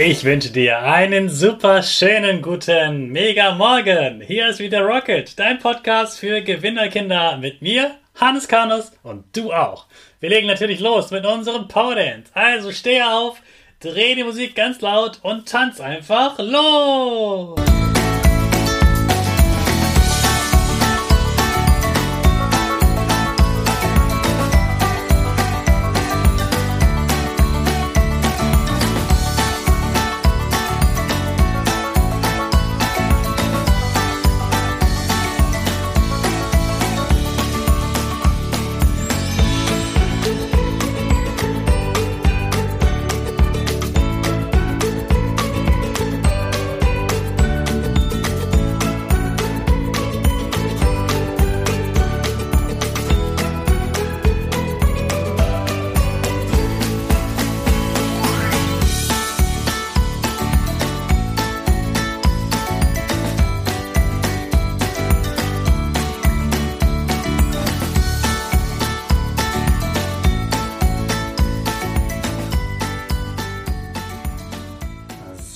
Ich wünsche dir einen super schönen guten Mega Morgen. Hier ist wieder Rocket, dein Podcast für Gewinnerkinder mit mir, Hannes Karnes und du auch. Wir legen natürlich los mit unserem Power Dance. Also steh auf, dreh die Musik ganz laut und tanz einfach los.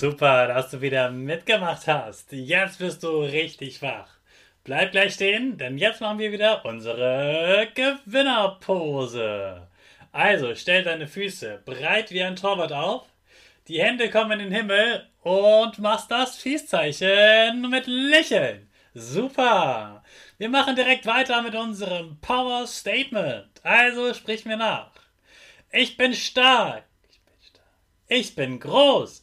Super, dass du wieder mitgemacht hast. Jetzt bist du richtig wach. Bleib gleich stehen, denn jetzt machen wir wieder unsere Gewinnerpose. Also stell deine Füße breit wie ein Torwart auf, die Hände kommen in den Himmel und machst das Fieszeichen mit Lächeln. Super! Wir machen direkt weiter mit unserem Power Statement. Also sprich mir nach. Ich bin stark. Ich bin stark. Ich bin groß.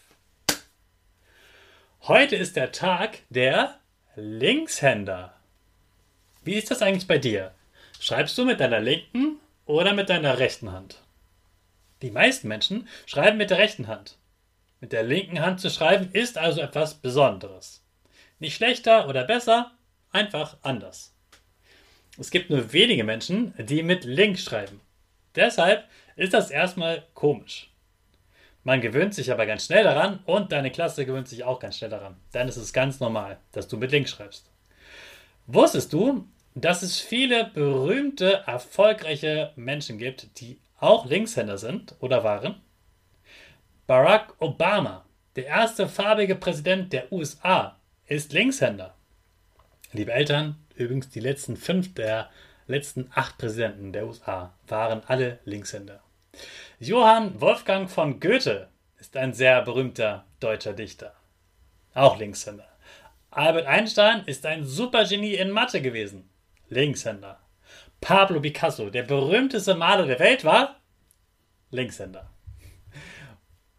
Heute ist der Tag der Linkshänder. Wie ist das eigentlich bei dir? Schreibst du mit deiner linken oder mit deiner rechten Hand? Die meisten Menschen schreiben mit der rechten Hand. Mit der linken Hand zu schreiben ist also etwas Besonderes. Nicht schlechter oder besser, einfach anders. Es gibt nur wenige Menschen, die mit links schreiben. Deshalb ist das erstmal komisch. Man gewöhnt sich aber ganz schnell daran und deine Klasse gewöhnt sich auch ganz schnell daran. Dann ist es ganz normal, dass du mit links schreibst. Wusstest du, dass es viele berühmte, erfolgreiche Menschen gibt, die auch Linkshänder sind oder waren? Barack Obama, der erste farbige Präsident der USA, ist Linkshänder. Liebe Eltern, übrigens die letzten fünf der letzten acht Präsidenten der USA waren alle Linkshänder. Johann Wolfgang von Goethe ist ein sehr berühmter deutscher Dichter. Auch Linkshänder. Albert Einstein ist ein Supergenie in Mathe gewesen. Linkshänder. Pablo Picasso, der berühmteste Maler der Welt, war Linkshänder.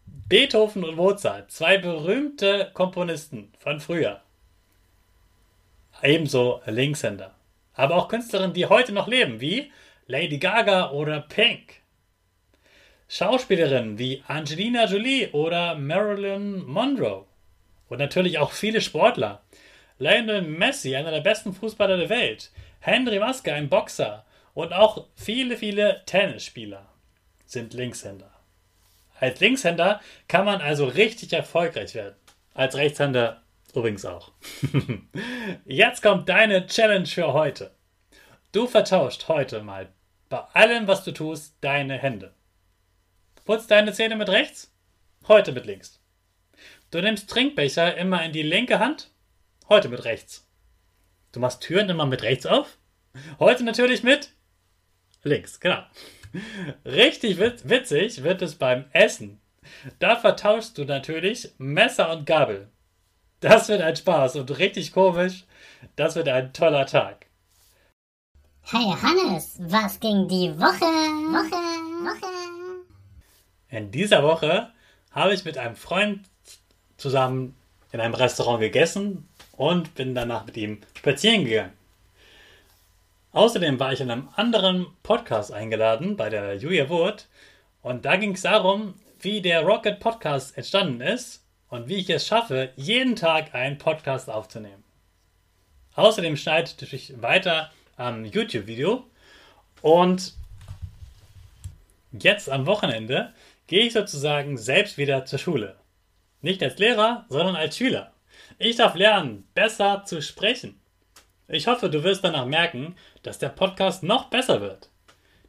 Beethoven und Mozart, zwei berühmte Komponisten von früher. Ebenso Linkshänder. Aber auch Künstlerinnen, die heute noch leben, wie Lady Gaga oder Pink. Schauspielerinnen wie Angelina Jolie oder Marilyn Monroe. Und natürlich auch viele Sportler. Lionel Messi, einer der besten Fußballer der Welt. Henry Maske, ein Boxer. Und auch viele, viele Tennisspieler sind Linkshänder. Als Linkshänder kann man also richtig erfolgreich werden. Als Rechtshänder übrigens auch. Jetzt kommt deine Challenge für heute. Du vertauscht heute mal bei allem, was du tust, deine Hände. Putz deine Zähne mit rechts, heute mit links. Du nimmst Trinkbecher immer in die linke Hand, heute mit rechts. Du machst Türen immer mit rechts auf, heute natürlich mit links, genau. Richtig witzig wird es beim Essen. Da vertauschst du natürlich Messer und Gabel. Das wird ein Spaß und richtig komisch. Das wird ein toller Tag. Hey Hannes, was ging die Woche? Woche, Woche. In dieser Woche habe ich mit einem Freund zusammen in einem Restaurant gegessen und bin danach mit ihm spazieren gegangen. Außerdem war ich in einem anderen Podcast eingeladen bei der Julia Wood und da ging es darum, wie der Rocket Podcast entstanden ist und wie ich es schaffe, jeden Tag einen Podcast aufzunehmen. Außerdem schneide ich weiter am YouTube-Video und jetzt am Wochenende gehe ich sozusagen selbst wieder zur Schule. Nicht als Lehrer, sondern als Schüler. Ich darf lernen, besser zu sprechen. Ich hoffe, du wirst danach merken, dass der Podcast noch besser wird.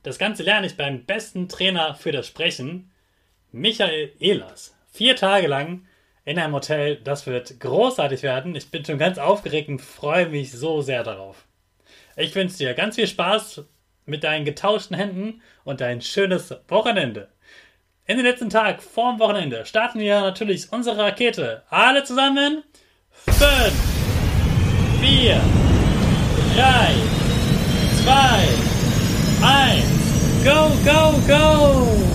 Das Ganze lerne ich beim besten Trainer für das Sprechen, Michael Ehlers. Vier Tage lang in einem Hotel. Das wird großartig werden. Ich bin schon ganz aufgeregt und freue mich so sehr darauf. Ich wünsche dir ganz viel Spaß mit deinen getauschten Händen und ein schönes Wochenende. In den letzten Tag vorm Wochenende starten wir natürlich unsere Rakete. Alle zusammen. 5, 4, 3, 2, 1. Go, go, go!